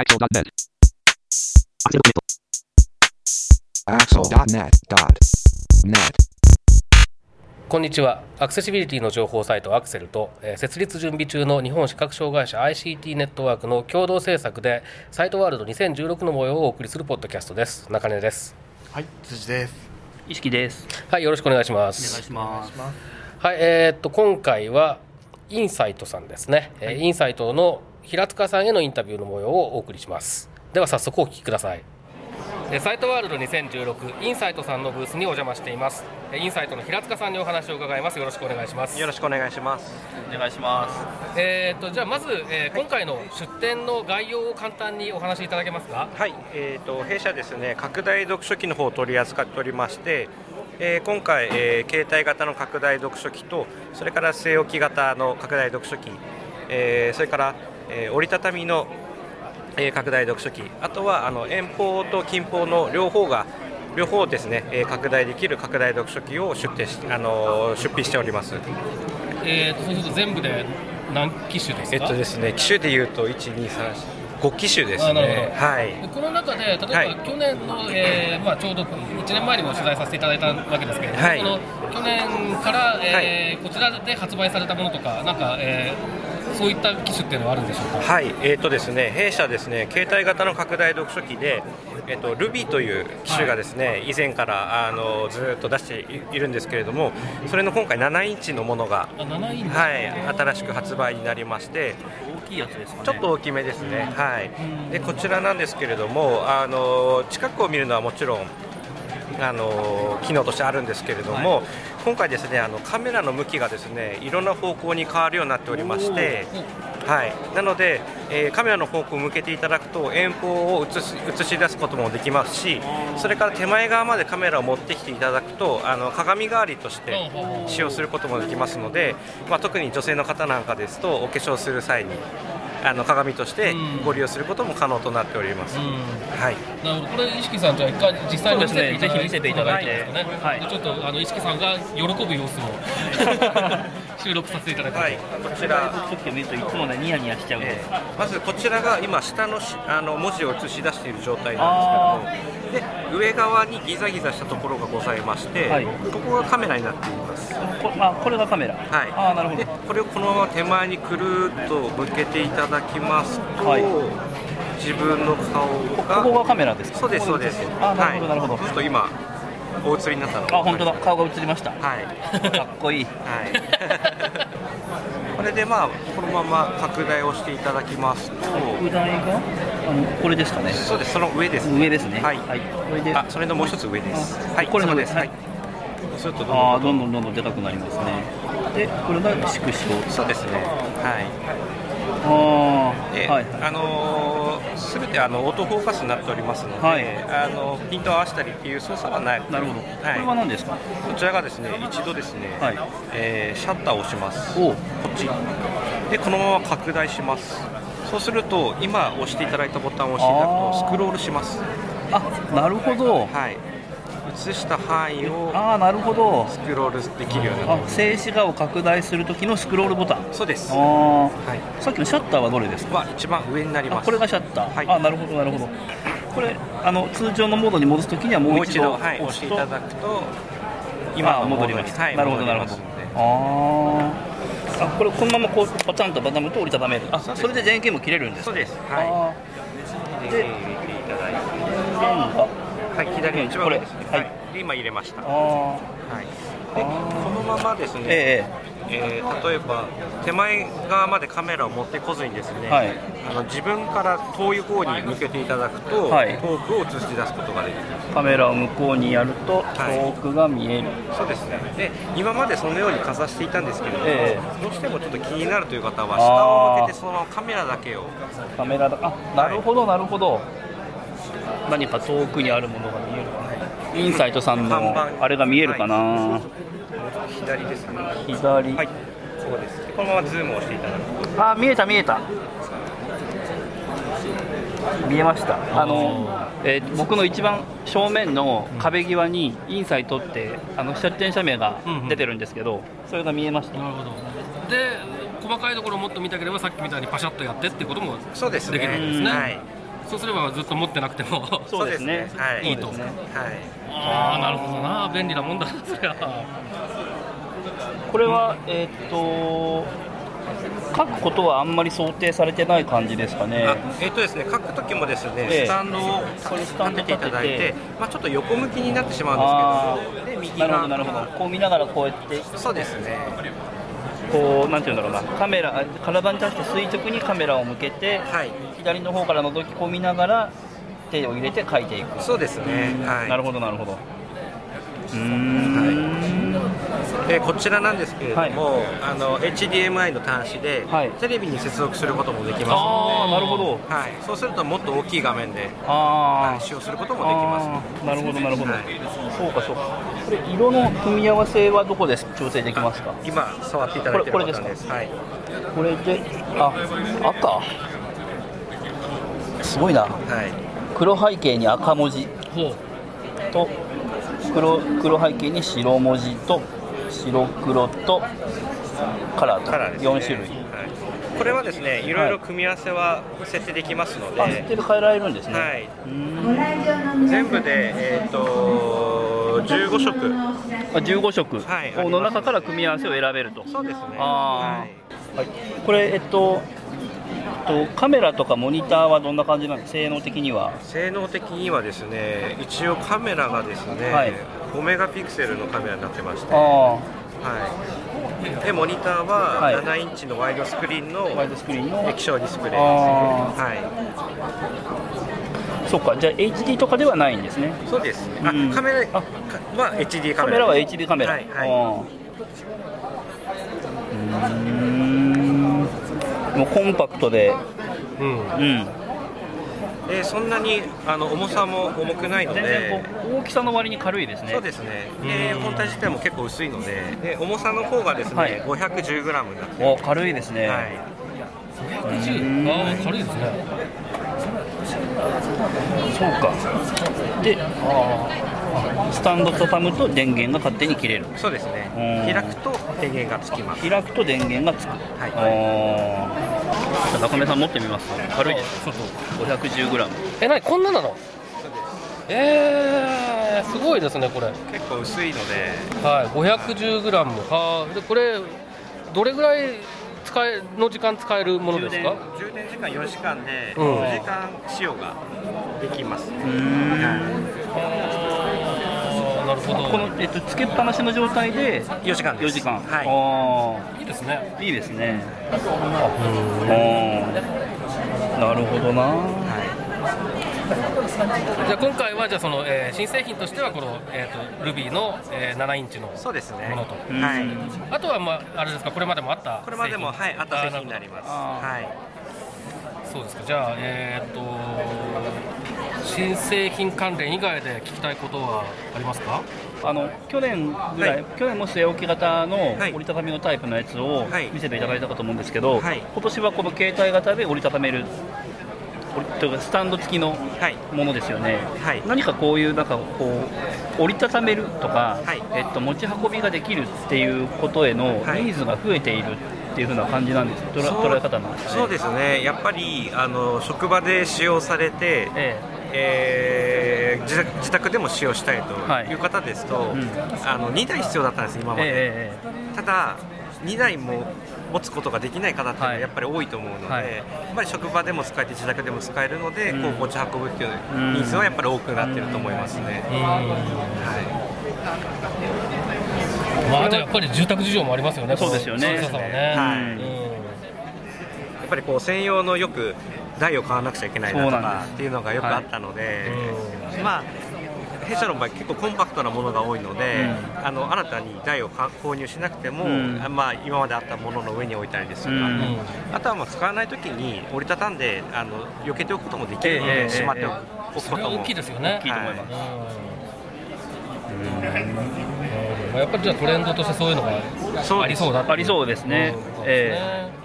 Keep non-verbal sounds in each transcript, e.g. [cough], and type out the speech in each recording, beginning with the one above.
Axel.net. Axel.net.net. こんにちはアクセシビリティの情報サイトアクセルと、えー設立準備中の日本視覚障害者 ICT ネットワークの共同制作でサイトワールド2016の模様をお送りするポッドキャストです中根ですはい、辻です。意識です。はいよろしくお願いしまお願いすします。はいえーっと今回はインサイトさんですね、えーインサイトの平塚さんへのインタビューの模様をお送りします。では早速お聞きください。えーサイトワールド2016インサイトさんのブースにお邪魔しています。えーインサイトの平塚さんにお話を伺います。よろしくお願いします。よろしくお願いします。お願いします。えー、とじゃあまず、えー今回の出展の概要を簡単にお話しいただけますか？はい、えー、と弊社ですね、拡大読書機の方を取り扱っておりまして、えー今回、えー携帯型の拡大読書機と、それから据え置き型の拡大読書機、えーそれから、えー折りたたみの、えー拡大読書機、あとはあの遠方と近方の両方が両方ですね、えー拡大できる拡大読書機を出展し、あのー出品しております。えー、とそうすると全部で何機種ですか？えっとですね、機種でいうと1、2、3、5機種ですね。どはい。でこの中で例えば、はい去年の、えーまあ、ちょうど1年前にも取材させていただいたわけですけれども、はいその去年から、えーこちらで発売されたものとかなんか、えーそういった機種っていうのはあるんでしょうか？はい、えーとですね、弊社ですね、携帯型の拡大読書機で、えっと Ruby という機種がですね、以前からあのずーっと出していいるんですけれども、それの今回7インチのものが、あ7インチ？はい、新しく発売になりまして、大きいやつですかね。ちょっと大きめですね、はい、でこちらなんですけれども、あの近くを見るのはもちろん、あの機能としてあるんですけれども、今回ですねあのカメラの向きがですねいろんな方向に変わるようになっておりまして、はい、なので、えーカメラの方向を向けていただくと遠方を映し映し出すこともできますしそれから手前側までカメラを持ってきていただくとあの鏡代わりとして使用することもできますので、まあ、特に女性の方なんかですとお化粧する際にあの鏡としてご利用することも可能となっております。うん。はい。なるほど。これ、意識さん、じゃあ、一回実際に見せていただいて、ねぜひ見せていただいてね。はい。でちょっとあの意識さんが喜ぶ様子を [laughs] 収録させていただくと、はい、こちら。ちょっと見るといつもねニヤニヤしちゃうんで。えーまずこちらが今下のしあの文字を映し出している状態なんですけどもで上側にギザギザしたところがございまして、はいここがカメラになっています、こあこれがカメラ。はい、ああなるほどで。これをこのまま手前にくるっと向けていただきますと、はい自分の顔こがこがカメラですか？そうですそうですあなるほどなるほど。はい、ちょっと今お映りになったのあ本当だ顔が映りました。はい [laughs] かっこいい。はい、これでまあこのまま拡大をしていただきますと。拡大があのこれですかね。そうですその上です。ね上ですね。はい。はい。これであそれのもう一つ上です。はいこれのです。ははい。いそうするとどんどん。どんどんどんでかくなりますね。でこれが縮小。そうですね。はいで、はいあのすべてあのオートフォーカスになっておりますので、はい。あのピントを合わせたりっていう操作はない。なるほど。こはい。れは何ですか？こちらがですね一度ですね、はい。えーシャッターを押します。こっち。でこのまま拡大します。そうすると今押していただいたボタンを押していただくとスクロールします。あなるほど。はい映した範囲をああなるほど。スクロールできるようになってあ静止画を拡大するときのスクロールボタン。そうですあはあいさっきのシャッターはどれですか？は一番上になりますあこれがシャッター。はいあなるほどなるほど。これあの通常のモードに戻すときにはももう一度、う一度はい、していただくと今の戻りました。はい、なるほどなるほど。ああ。あこれこのままこうパタンとバタムと折りたためる。あそれで前傾も切れるんですか？そうですあはーいで入れていただいてなんがはい左の一番上ですね。はい。で今入れました。あはい。でこのままですね、ーええー例えば手前側までカメラを持ってこずにですね、はい。あの自分から遠い方に向けていただくと、はい。遠くを映し出すことができる。えカメラを向こうにやるとはい。遠くが見える。そうですね。で今までそのようにかざしていたんですけれども、え。どうしてもちょっと気になるという方は下を向けてそのままカメラだけを。カメラだあなるほどなるほど、何か遠くにあるものが見えるかな。インサイトさん看の板。あれが見えるかな、はい。左。ですね左、はい。そうです。でこのままズームをしていただくと。あ見えた見えた。見えました。あの、えー僕の一番正面の壁際にインサイトってあの出店者名が出てるんですけど、それが見えました。なるほど。で細かいところをもっと見たければさっきみたいにパシャッとやってっていうこともそうですね。できるんですね。はいそうすればずっと持ってなくても。そうですね。はい。いいと。ね。はい。ああなるほどな。便利なもんだ。なそりゃこれはえーっと書くことはあんまり想定されてない感じですかね。あえっ、とですね書く時もですね、ええ。スタンドを立てていただいてまあちょっと横向きになってしまあうんですけどもで右なるほがどなるほど。こう見ながらこうやって。そうですねこうなんていうんだろうなカメラ体に対して垂直にカメラを向けてはい。左の方から覗き込みながら手を入れて書いていく。そうですね。はい。なるほどなるほど。うーんでこちらなんですけれども、あの HDMI の端子で、はい。テレビに接続することもできます。あのあなるほど。で、はい、そうするともっと大きい画面で、はい使用することもできます。なるほどなるほど、はいそうかそうか。これ色の組み合わせはどこで調整できますか？今触っていただいてるこれです。はい、これであ赤。すごいな。はい、黒背景に赤文字と黒黒背景に白文字と白黒とカラーと。カラーです、ね、4種類、はい、これはですねい。ろいろ組み合わせは設定できますので、あ設定で変えられるんですね、はい。全部で、えー、と15色。あ15色。はいの中から組み合わせを選べると、そうですね。あはい。はい、これえっととカメラとかモニターはどんな感じなんですか？性能的には。性能的にはですね一応カメラがですね、はい。5メガピクセルのカメラになってまして、あはい、でモニターははい。7インチのワイドスクリーンの液晶ディスプレイ。です、あ。はそっかじゃあ HD とかではないんですね。い、そうです。ね、あうん。カメラは HD カメラカメラは HD カメラ、はいはいもうコンパクトで。うん。うん。でそんなにあの重さも重くないの全で大きさの割に軽いですね。そうですね。で本体自体も結構薄いので。で重さの方がですね、はい。510g になってお軽いですね、はい。510ああ軽いですね。そうか。であースタンド畳むと電源が勝手に切れる。そうですね。うん。開くと電源がつきます。開くと電源がつく、はい。中目さん持ってみます？軽いです。そうそう。510g えなにこんななの？えー、すごいですねこれ。結構薄いので。はい 510g はあでこれどれぐらい使えの時間使えるものですか？充電時間4時間でうん。4時間使用ができます、うーんこの、えっと、つけっぱなしの状態で4時間です。4時間、はい。いいですね。あーいいですね。あー。なるほどな。じゃあ今回はじゃあその、えー新製品としてはこの、えー、と Ruby の、えー7インチのそうですね。ものと。うん。はいあとはまああれですか？これまでもあったこれまでも製品？はいあった製品になります。あーはい。そうですか。じゃあえっ、と新製品関連以外で聞きたいことはありますか？あの去年ぐらい、はい。去年も据え置き型のはい。折りたたみのタイプのやつをはい。見せていただいたかと思うんですけど、はい。今年はこの携帯型で折りたためるというかスタンド付きのはい。ものですよね、はい。何かこういうなんかこう折りたためるとか、はい。えっと、持ち運びができるっていうことへのはい。ニーズが増えているっていう風な感じなんです。捉え方なんですかね？そうですね。やっぱりあの職場で使用されて、ええー自宅自宅でも使用したいとはいいう方ですと、んあの2台必要だったんです今まで、えええただ2台も持つことができない方っていうのははい。やっぱり多いと思うので、はい。やっぱり職場でも使えて自宅でも使えるので、うん。こう持ち運ぶっていううんニーズはやっぱり多くなってると思いますね、はまあじゃあやっぱり住宅事情もありますよね。そうですよね。ね。はい。うん。い、やっぱりこう専用のよく台を買わなくちゃいけないなとかっていうのがよくあったので、うまあ弊社の場合結構コンパクトなものが多いので、うあの新たに台をか購入しなくても、うん。あまあ、今まであったものの上に置いたりですとか、うん。あとはもう使わないときに折りたたんであの避けておくこともできるので、ええしまっておく,、えそれは大きいですよね。大きいと思います。うん。まあやっぱりじゃあトレンドとしてそういうのがそうありそうだっていありそうですね。うん。そうですね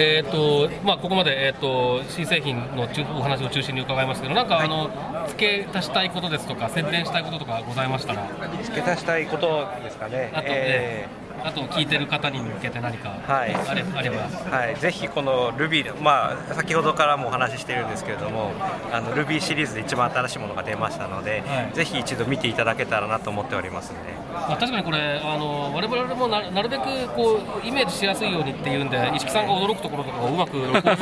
えーとまあ、ここまで、えー、と新製品の中お話を中心に伺いましたけど、なんか、あの付け足したいことですとか、宣伝したいこととかございましたら、付け足したいことですかね。あとえーあと聞いてる方に向けて何かあれ,、あれば、はい、ぜひこの Ruby、まあ、先ほどからもお話ししてるんですけれどもあの Ruby シリーズで一番新しいものが出ましたので、はい、ぜひ一度見ていただけたらなと思っておりますので、まあ、確かにこれあの我々もななるべくこうイメージしやすいようにっていうんで石木さんが驚くところとかをうまく録音し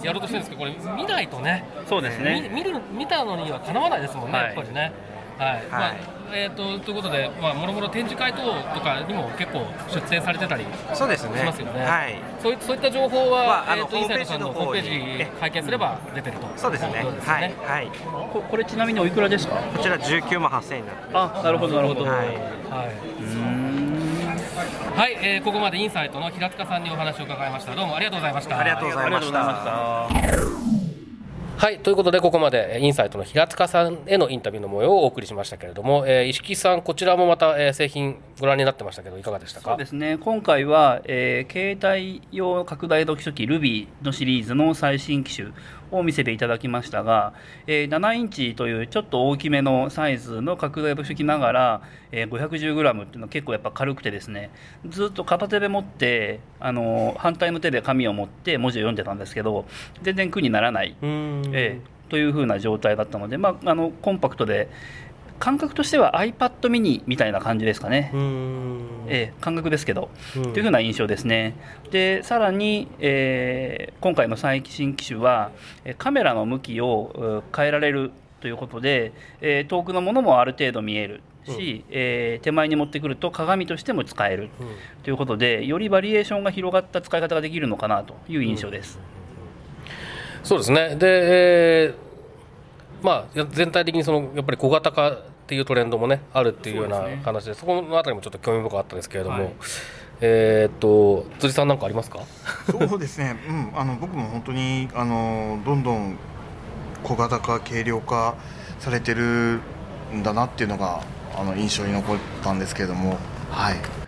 てやろうとしてるんですけどこれ見ないとね。そうですね。見る見たのにはかなわないですもんね、はい、やっぱりね。はい、はい、まあえーと、ということで、まあ、もろもろ展示会等とかにも結構出展されてたりそうですねしますよね。はい、そういそういった情報は、まあ、えーと、インサイトさんのホームページ拝見すれば出てると、そうですね。はい、はいこ。これちなみにおいくらですか？こちら19万8000円になってあなるほどなるほど。はい。はい、はい、えー、ここまでインサイトの平塚さんにお話を伺いました。どうもありがとうございました。ありがとうございました。はいということでここまでインサイトの平塚さんへのインタビューの模様をお送りしましたけれども、えー、石木さんこちらもまた、えー、製品ご覧になってましたけどいかがでしたか？そうですね。今回は、えー、携帯用拡大読書機 Ruby のシリーズの最新機種を見せていただきましたが、えー、7インチというちょっと大きめのサイズの拡大読書機ながら、えー、510g っていうのは結構やっぱ軽くてですねずっと片手で持ってあの反対の手で紙を持って文字を読んでたんですけど全然苦にならない、えー、というふうな状態だったので、まあ、あのコンパクトで感覚としては iPad mini みたいな感じですかね、えー、感覚ですけど、というふうな印象ですね。でさらに、えー、今回の最新機種はカメラの向きを変えられるということで、えー、遠くのものもある程度見えるし、うん、えー、手前に持ってくると鏡としても使えるということで、よりバリエーションが広がった使い方ができるのかなという印象です。うん、そうですね。で、えーまあ、全体的にそのやっぱり小型化っていうトレンドもねあるっていうような話でそこのあたりもちょっと興味深かったですけれども、はい、えっと辻さんなんかありますか？そうですね、うん、あの僕も本当にあのどんどん小型化軽量化されてるんだなっていうのがあの印象に残ったんですけれども。はい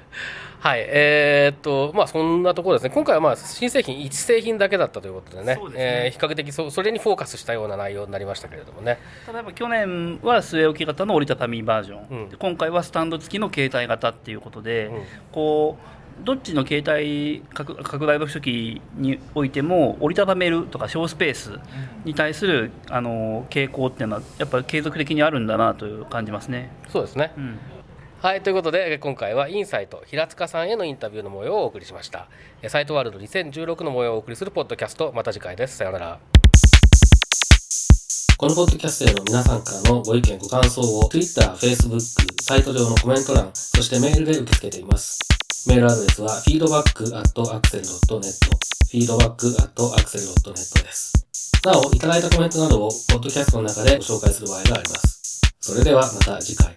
はい、えー、っと、まあ、そんなところですね、今回はまあ新製品、1製品だけだったということでね、でね。えー、比較的そそれにフォーカスしたような内容になりましたけれどもね。例えば去年は据え置き型の折りたたみバージョン、うん、今回はスタンド付きの携帯型っていうことで、うん、こう、どっちの携帯拡大読書機においても折りたためるとか小スペースに対するあの傾向っていうのはやっぱり継続的にあるんだなという感じますね。そうですね、うんはいということで今回はインサイト平塚さんへのインタビューの模様をお送りしました。サイトワールド2016の模様をお送りするポッドキャスト。また次回です。さようなら。このポッドキャストへの皆さんからのご意見ご感想を Twitter、Facebook、サイト上のコメント欄そしてメールで受け付けています。メールアドレスは feedback.axel.net feedback.axel.net です。なお、いただいたコメントなどをポッドキャストの中でご紹介する場合があります。それではまた次回。